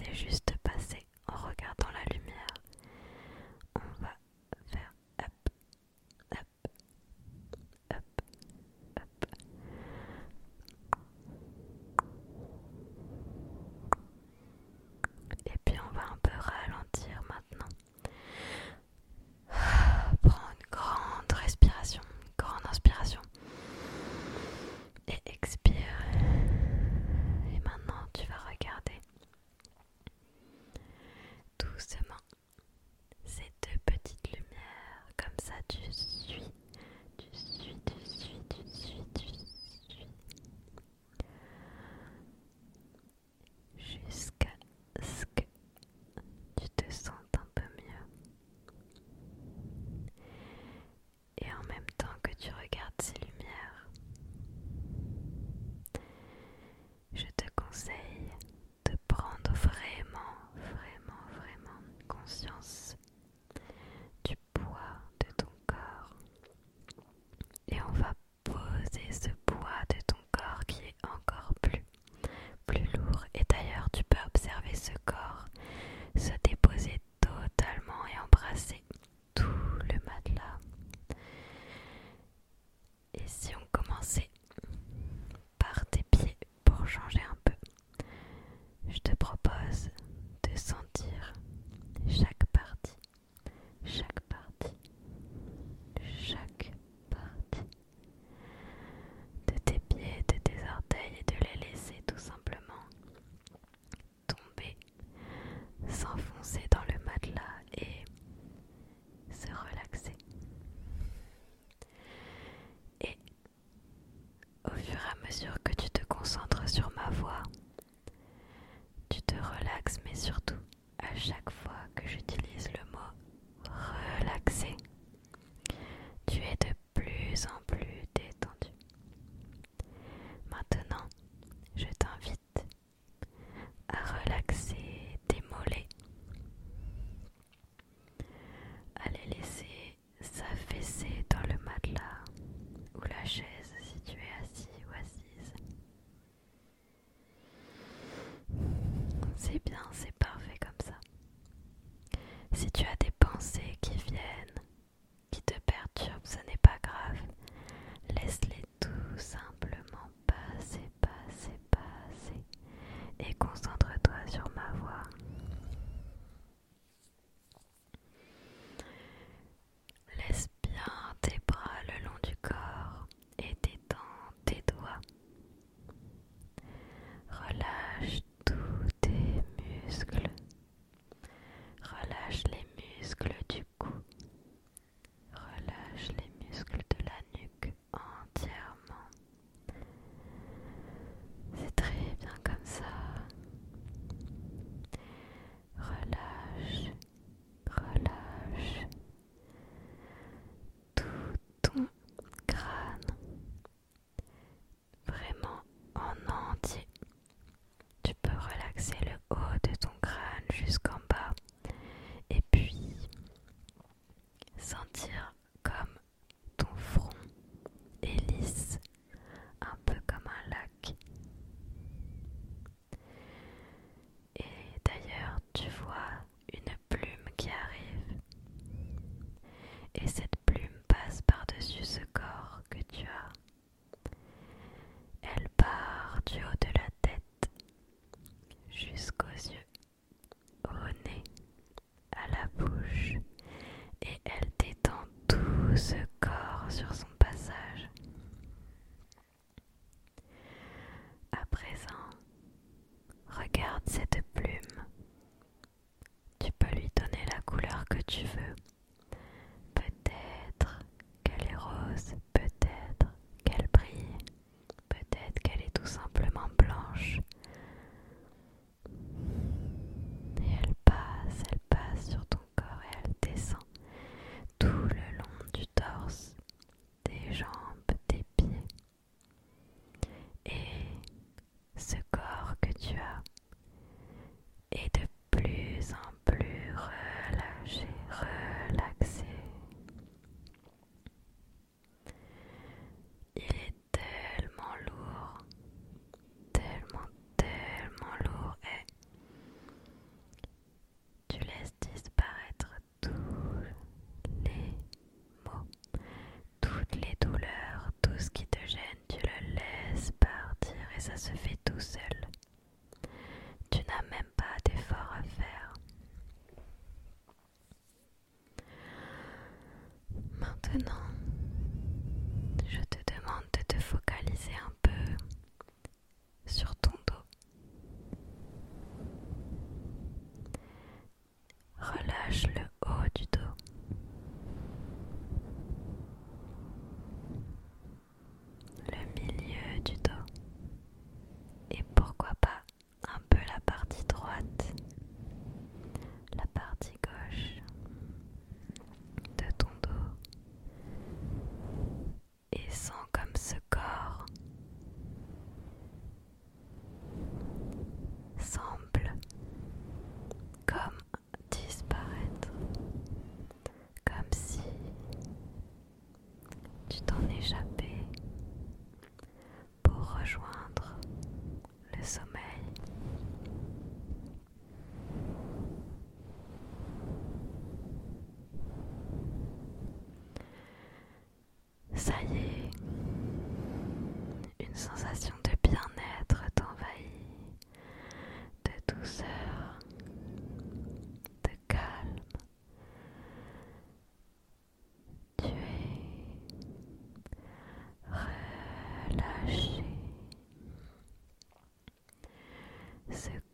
laisser juste honest кашля. Suka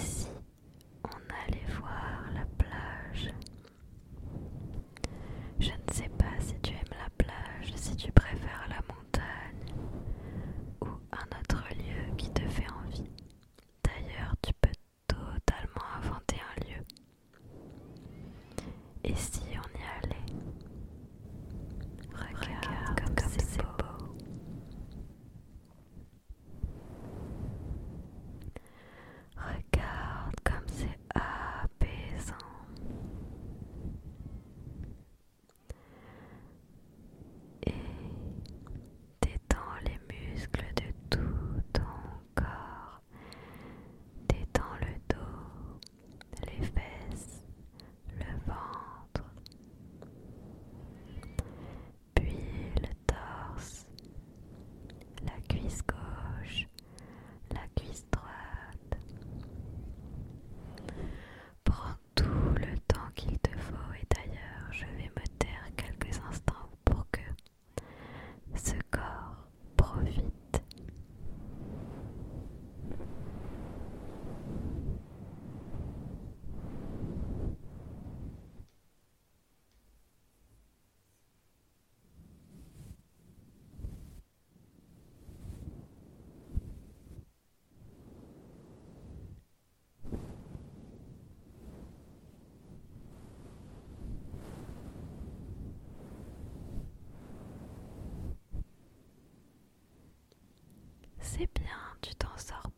peace. C'est bien, tu t'en sors